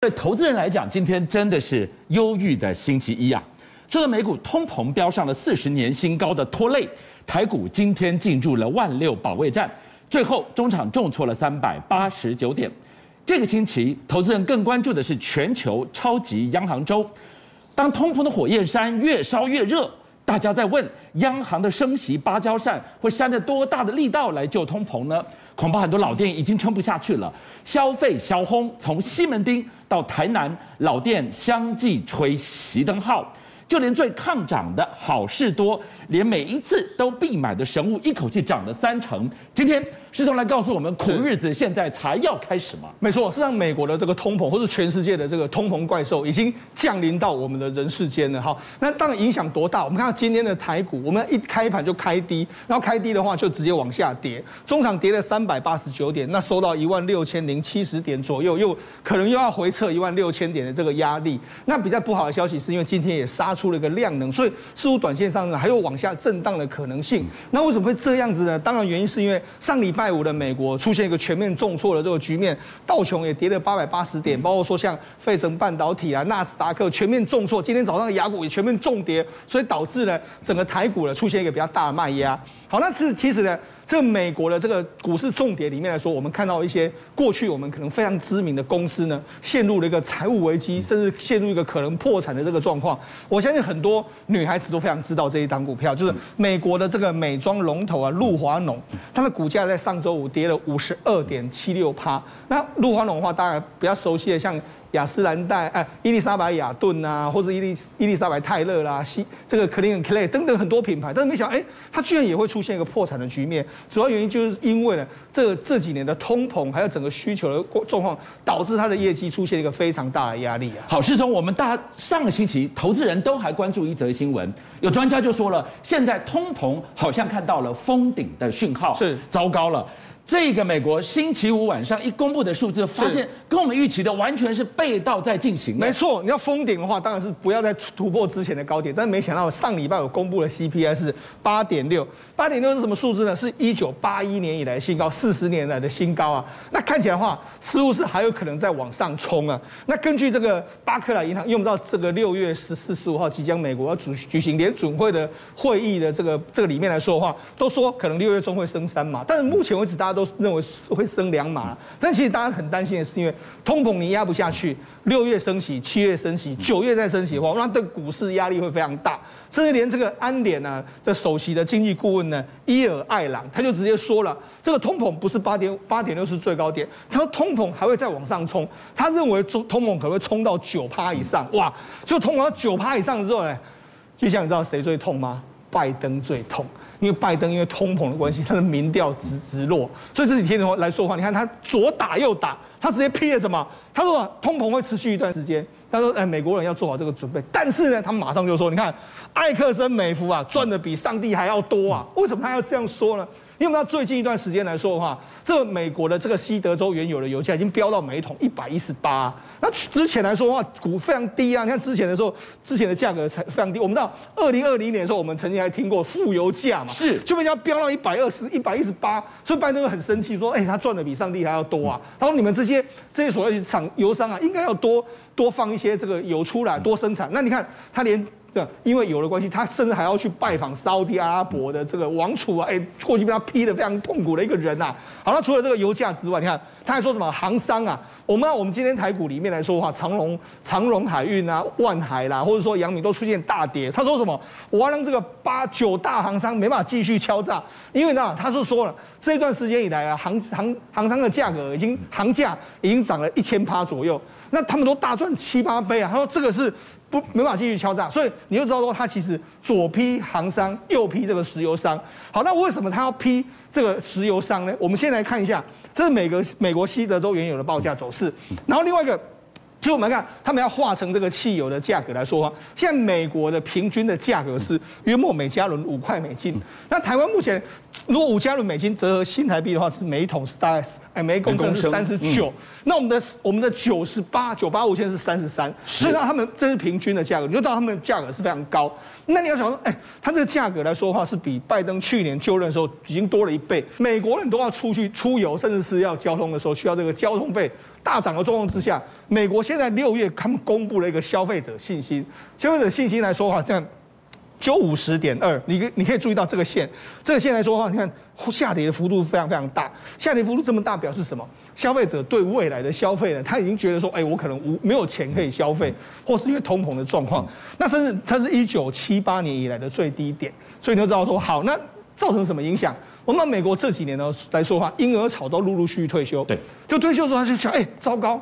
对投资人来讲，今天真的是忧郁的星期一啊！受到美股通膨飙上了四十年新高的拖累，台股今天进入了万六保卫战，最后中场重挫了三百八十九点。这个星期，投资人更关注的是全球超级央行周。当通膨的火焰山越烧越热，大家在问央行的升息芭蕉扇会扇着多大的力道来救通膨呢？恐怕很多老店已经撑不下去了，消费小轰，从西门町到台南，老店相继吹熄灯号。就连最抗涨的好事多，连每一次都必买的神物，一口气涨了三成。今天师兄来告诉我们，苦日子现在才要开始吗？没错，是让美国的这个通膨，或是全世界的这个通膨怪兽，已经降临到我们的人世间了。好，那当然影响多大？我们看到今天的台股，我们一开盘就开低，然后开低的话就直接往下跌，中场跌了三百八十九点，那收到一万六千零七十点左右，又可能又要回撤一万六千点的这个压力。那比较不好的消息是因为今天也杀。出了一个量能，所以似乎短线上呢还有往下震荡的可能性。那为什么会这样子呢？当然原因是因为上礼拜五的美国出现一个全面重挫的这个局面，道琼也跌了八百八十点，包括说像费城半导体啊、纳斯达克全面重挫。今天早上的雅股也全面重跌，所以导致呢整个台股呢出现一个比较大的卖压。好，那是其实呢。这美国的这个股市重跌里面来说，我们看到一些过去我们可能非常知名的公司呢，陷入了一个财务危机，甚至陷入一个可能破产的这个状况。我相信很多女孩子都非常知道这一档股票，就是美国的这个美妆龙头啊，露华浓，它的股价在上周五跌了五十二点七六趴。那露华浓的话，大家比较熟悉的像。雅诗兰黛、哎，伊丽莎白雅顿啊，或者伊丽伊丽莎白泰勒啦，西这个 Calvin Klein 等等很多品牌，但是没想到，哎，它居然也会出现一个破产的局面。主要原因就是因为呢，这这几年的通膨还有整个需求的状况，导致它的业绩出现一个非常大的压力啊。好，师兄，我们大上个星期投资人都还关注一则新闻，有专家就说了，现在通膨好像看到了封顶的讯号，是糟糕了。这个美国星期五晚上一公布的数字，发现跟我们预期的完全是背道在进行。没错，你要封顶的话，当然是不要再突破之前的高点。但是没想到上礼拜有公布的 CPI 是八点六，八点六是什么数字呢？是一九八一年以来新高，四十年来的新高啊。那看起来的话，似乎是还有可能再往上冲啊。那根据这个巴克莱银行，用到这个六月十四、十五号即将美国要举举行联准会的会议的这个这个里面来说的话，都说可能六月中会升三嘛。但是目前为止，大家都认为会升两码，但其实大家很担心的是，因为通膨你压不下去，六月升息，七月升息，九月再升息的话，那对股市压力会非常大，甚至连这个安联呢的首席的经济顾问呢伊尔艾朗，他就直接说了，这个通膨不是八点八点六是最高点，他说通膨还会再往上冲，他认为通通膨可能会冲到九趴以上，哇，就通膨九趴以上之后呢，就像你知道谁最痛吗？拜登最痛。因为拜登因为通膨的关系，他的民调直直落，所以这几天的话来说话，你看他左打右打，他直接批了什么？他说通膨会持续一段时间，他说哎，美国人要做好这个准备。但是呢，他马上就说，你看艾克森美孚啊，赚的比上帝还要多啊，为什么他要这样说呢？因为我们最近一段时间来说的话，这个美国的这个西德州原油的油价已经飙到每桶一百一十八。那之前来说的话，股非常低啊。你看之前的时候，之前的价格才非常低。我们知道二零二零年的时候，我们曾经还听过负油价嘛，是就被人家飙到一百二十一百一十八。所以拜登很生气，说：“哎，他赚的比上帝还要多啊。”他说：“你们这些这些所谓的厂油商啊，应该要多多放一些这个油出来，多生产。”那你看他连。对，因为有了关系，他甚至还要去拜访沙乌阿拉伯的这个王储啊，哎，过去被他批的非常痛苦的一个人呐、啊。好，那除了这个油价之外，你看他还说什么航商啊？我们我们今天台股里面来说的话，长荣、长荣海运啊、万海啦，或者说阳明都出现大跌。他说什么？我要让这个八九大航商没办法继续敲诈，因为呢，他是说了这段时间以来啊，航航航商的价格已经航价已经涨了一千趴左右，那他们都大赚七八倍啊。他说这个是。不，没法继续敲诈，所以你就知道说，他其实左批行商，右批这个石油商。好，那为什么他要批这个石油商呢？我们先来看一下，这是美国美国西德州原油的报价走势，然后另外一个。其实我们看，他们要化成这个汽油的价格来说话，现在美国的平均的价格是约莫每加仑五块美金。那台湾目前如果五加仑美金折合新台币的话，是每一桶是大概哎每公升是三十九。那我们的我们的九十八九八五现在是三十三，所以让他们这是平均的价格，你就知道他们的价格是非常高。那你要想说，哎，他这个价格来说的话，是比拜登去年就任的时候已经多了一倍。美国人都要出去出游，甚至是要交通的时候需要这个交通费。大涨的状况之下，美国现在六月他们公布了一个消费者信心，消费者信心来说的话，像九五十点二，你你可以注意到这个线，这个线来说的话，你看下跌的幅度非常非常大，下跌幅度这么大，表示什么？消费者对未来的消费呢，他已经觉得说，哎，我可能无没有钱可以消费，或是因为通膨的状况，那甚至它是一九七八年以来的最低点，所以你就知道说，好，那造成什么影响？我们美国这几年呢来说的话，婴儿潮都陆陆续续退休，对，就退休的时候他就想，哎，糟糕。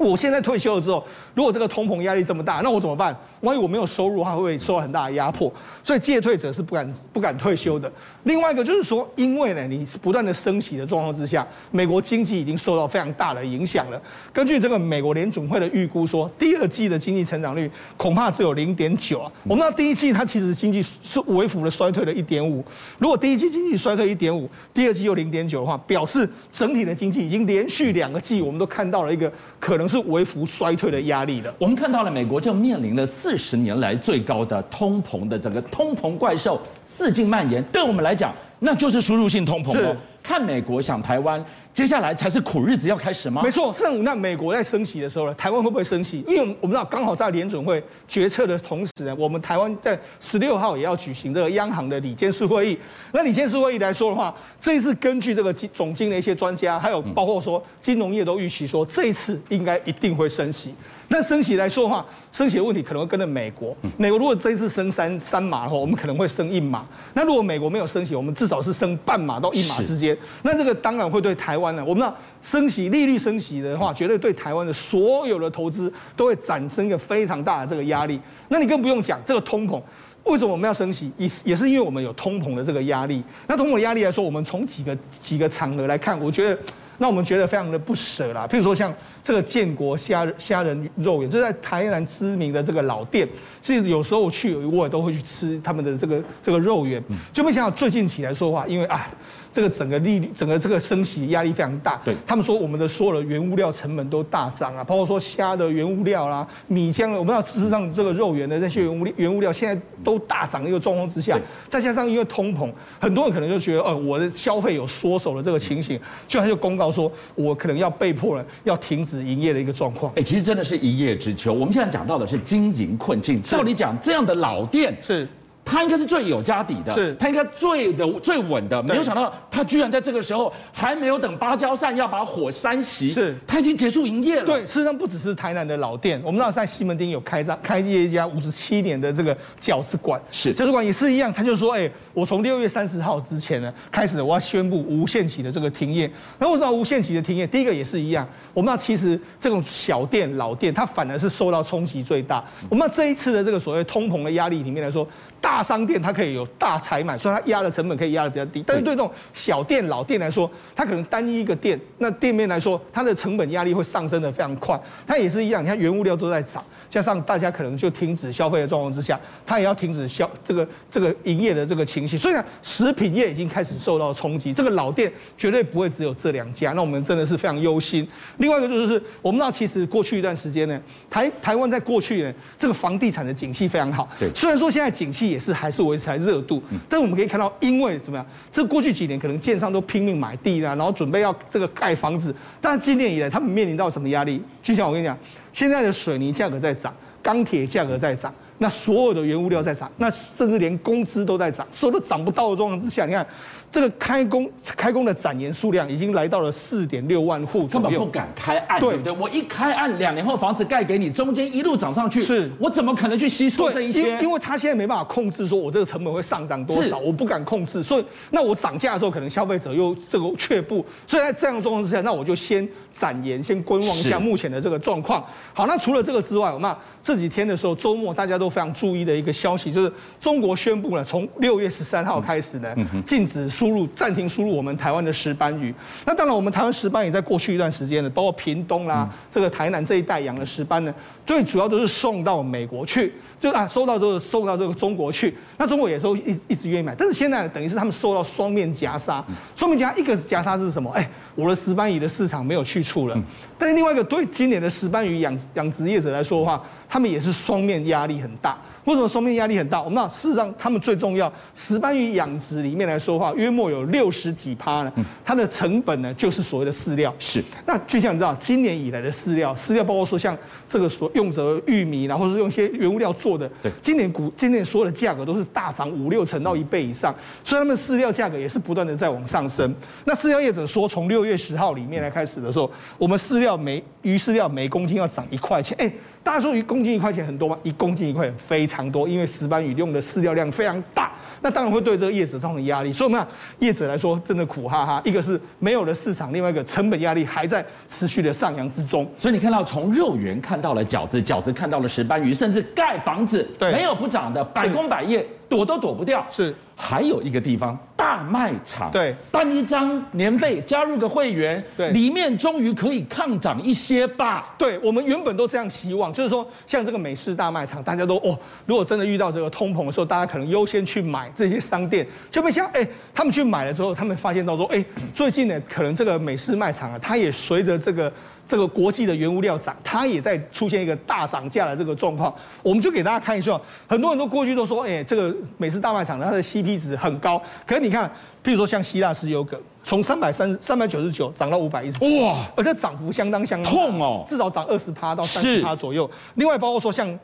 我现在退休了之后，如果这个通膨压力这么大，那我怎么办？万一我没有收入的话，会不会受到很大的压迫？所以借退者是不敢不敢退休的。另外一个就是说，因为呢，你是不断的升息的状况之下，美国经济已经受到非常大的影响了。根据这个美国联准会的预估说，第二季的经济成长率恐怕只有零点九啊。我们知道第一季它其实经济是微幅的衰退了一点五。如果第一季经济衰退一点五，第二季又零点九的话，表示整体的经济已经连续两个季，我们都看到了一个可能。是微幅衰退的压力了。我们看到了，美国就面临了四十年来最高的通膨的整个通膨怪兽四境蔓延。对我们来讲，那就是输入性通膨哦。看美国想台湾，接下来才是苦日子要开始吗？没错，上午那美国在升息的时候呢，台湾会不会升息？因为我们知道刚好在联准会决策的同时呢，我们台湾在十六号也要举行这个央行的理监事会议。那理监事会议来说的话，这一次根据这个总经的一些专家，还有包括说金融业都预期说，这一次应该一定会升息。那升息来说的话，升息的问题可能会跟着美国。美国如果这一次升三三码的话，我们可能会升一码。那如果美国没有升息，我们至少是升半码到一码之间。那这个当然会对台湾呢，我们知道升息利率升息的话，绝对对台湾的所有的投资都会产生一个非常大的这个压力。那你更不用讲这个通膨，为什么我们要升息？也也是因为我们有通膨的这个压力。那通膨的压力来说，我们从几个几个场合来看，我觉得。那我们觉得非常的不舍啦，譬如说像这个建国虾虾仁肉圆，就在台南知名的这个老店，其实有时候我去我也都会去吃他们的这个这个肉圆，就没想到最近起来说话，因为啊。这个整个利率，整个这个升息压力非常大。对，他们说我们的所有的原物料成本都大涨啊，包括说虾的原物料啦、米浆，我们要事实上这个肉圆的那些原物原物料现在都大涨的一个状况之下，再加上因为通膨，很多人可能就觉得，呃，我的消费有缩手的这个情形，居然就公告说，我可能要被迫了要停止营业的一个状况。哎，其实真的是一叶知秋。我们现在讲到的是经营困境，照理讲这样的老店是。他应该是最有家底的，是他应该最的最稳的，没有想到他居然在这个时候还没有等芭蕉扇要把火扇熄，是他已经结束营业了。对，事实上不只是台南的老店，我们知道在西门町有开张开业一家五十七年的这个饺子馆，是饺子馆也是一样，他就说，哎，我从六月三十号之前呢开始，我要宣布无限期的这个停业。那为什么无限期的停业？第一个也是一样，我们知道其实这种小店老店，它反而是受到冲击最大。我们这一次的这个所谓通膨的压力里面来说。大商店它可以有大采买，所以它压的成本可以压的比较低。但是对这种小店老店来说，它可能单一一个店，那店面来说，它的成本压力会上升的非常快。它也是一样，你看原物料都在涨，加上大家可能就停止消费的状况之下，它也要停止消这个这个营业的这个情形。所以呢，食品业已经开始受到冲击。这个老店绝对不会只有这两家，那我们真的是非常忧心。另外一个就是，我们知道其实过去一段时间呢，台台湾在过去呢，这个房地产的景气非常好。对，虽然说现在景气。也是还是维持在热度，但是我们可以看到，因为怎么样？这过去几年可能建商都拼命买地啦，然后准备要这个盖房子，但是今年以来他们面临到什么压力？就像我跟你讲，现在的水泥价格在涨，钢铁价格在涨，那所有的原物料在涨，那甚至连工资都在涨，所有都涨不到的状况之下，你看。这个开工开工的展延数量已经来到了四点六万户，根本不敢开案，对不对？我一开案，两年后房子盖给你，中间一路涨上去，是我怎么可能去吸收这一些？因因为他现在没办法控制，说我这个成本会上涨多少，我不敢控制，所以那我涨价的时候，可能消费者又这个却步，所以在这样的状况之下，那我就先展延，先观望一下目前的这个状况。好，那除了这个之外，那这几天的时候，周末大家都非常注意的一个消息，就是中国宣布了，从六月十三号开始呢，禁止。输入暂停输入我们台湾的石斑鱼，那当然我们台湾石斑也在过去一段时间呢，包括屏东啦，这个台南这一带养的石斑呢，最主要都是送到美国去，就啊收到之后送到这个中国去，那中国也都一一直愿意买，但是现在等于是他们受到双面夹杀，双面夹一个夹杀是什么？哎，我的石斑鱼的市场没有去处了，但是另外一个对今年的石斑鱼养养殖业者来说的话，他们也是双面压力很大。为什么双面压力很大？我们知道，事实上他们最重要，石斑鱼养殖里面来说的话，约莫有六十几趴呢，它的成本呢就是所谓的饲料。是。那就像你知道，今年以来的饲料，饲料包括说像这个所用的玉米，然后是用一些原物料做的，对，今年股今年所有的价格都是大涨五六成到一倍以上，所以他们饲料价格也是不断的在往上升。那饲料业者说，从六月十号里面来开始的时候，我们饲料每鱼饲料每公斤要涨一块钱，哎。大家说一公斤一块钱很多吗？一公斤一块钱非常多，因为石斑鱼用的饲料量非常大，那当然会对这个业者造成压力。所以我们看业者来说，真的苦哈哈。一个是没有了市场，另外一个成本压力还在持续的上扬之中。所以你看到从肉圆看到了饺子，饺子看到了石斑鱼，甚至盖房子，对，没有不涨的，百工百业躲都躲不掉。是。还有一个地方，大卖场。对，办一张年费，加入个会员，对，里面终于可以抗涨一些吧。对，我们原本都这样希望，就是说，像这个美式大卖场，大家都哦，如果真的遇到这个通膨的时候，大家可能优先去买这些商店，就被像哎，他们去买了之后，他们发现到说，哎，最近呢，可能这个美式卖场啊，它也随着这个。这个国际的原物料涨，它也在出现一个大涨价的这个状况。我们就给大家看一下，很多人都过去都说，哎，这个美式大卖场它的 CP 值很高。可是你看，譬如说像希腊石油梗，从三百三三百九十九涨到五百一十七，哇，而且涨幅相当相当痛哦，至少涨二十趴到三十趴左右。另外包括说像。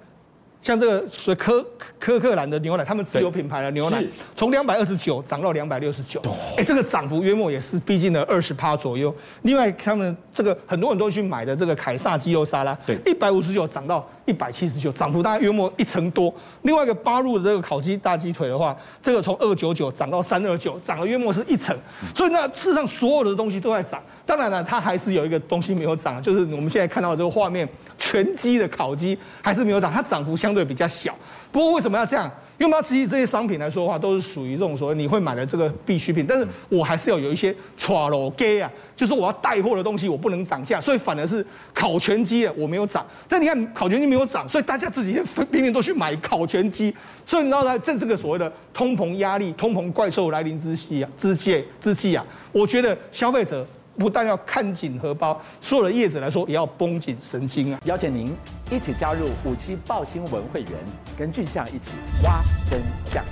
像这个所谓科科克兰的牛奶，他们自有品牌的牛奶，从两百二十九涨到两百六十九，哎，这个涨幅约莫也是逼近了二十趴左右。另外，他们这个很多人都去买的这个凯撒鸡肉沙拉，对，一百五十九涨到一百七十九，涨幅大概约莫一成多。另外一个八入的这个烤鸡大鸡腿的话，这个从二九九涨到三二九，涨了约莫是一成。所以那事实上所有的东西都在涨。当然了，它还是有一个东西没有涨，就是我们现在看到的这个画面，全鸡的烤鸡还是没有涨，它涨幅相对比较小。不过为什么要这样？因为我们要基于这些商品来说的话，都是属于这种所谓你会买的这个必需品。但是我还是要有一些 try，老 gay 啊，就是我要带货的东西，我不能涨价，所以反而是烤全鸡啊，我没有涨。但你看烤全鸡没有涨，所以大家自己拼命都去买烤全鸡。所以你知道在这这个所谓的通膨压力、通膨怪兽来临之际啊，之际之际啊，我觉得消费者。不但要看紧荷包，所有的叶子来说也要绷紧神经啊！邀请您一起加入五七报新闻会员，跟俊相一起挖真相。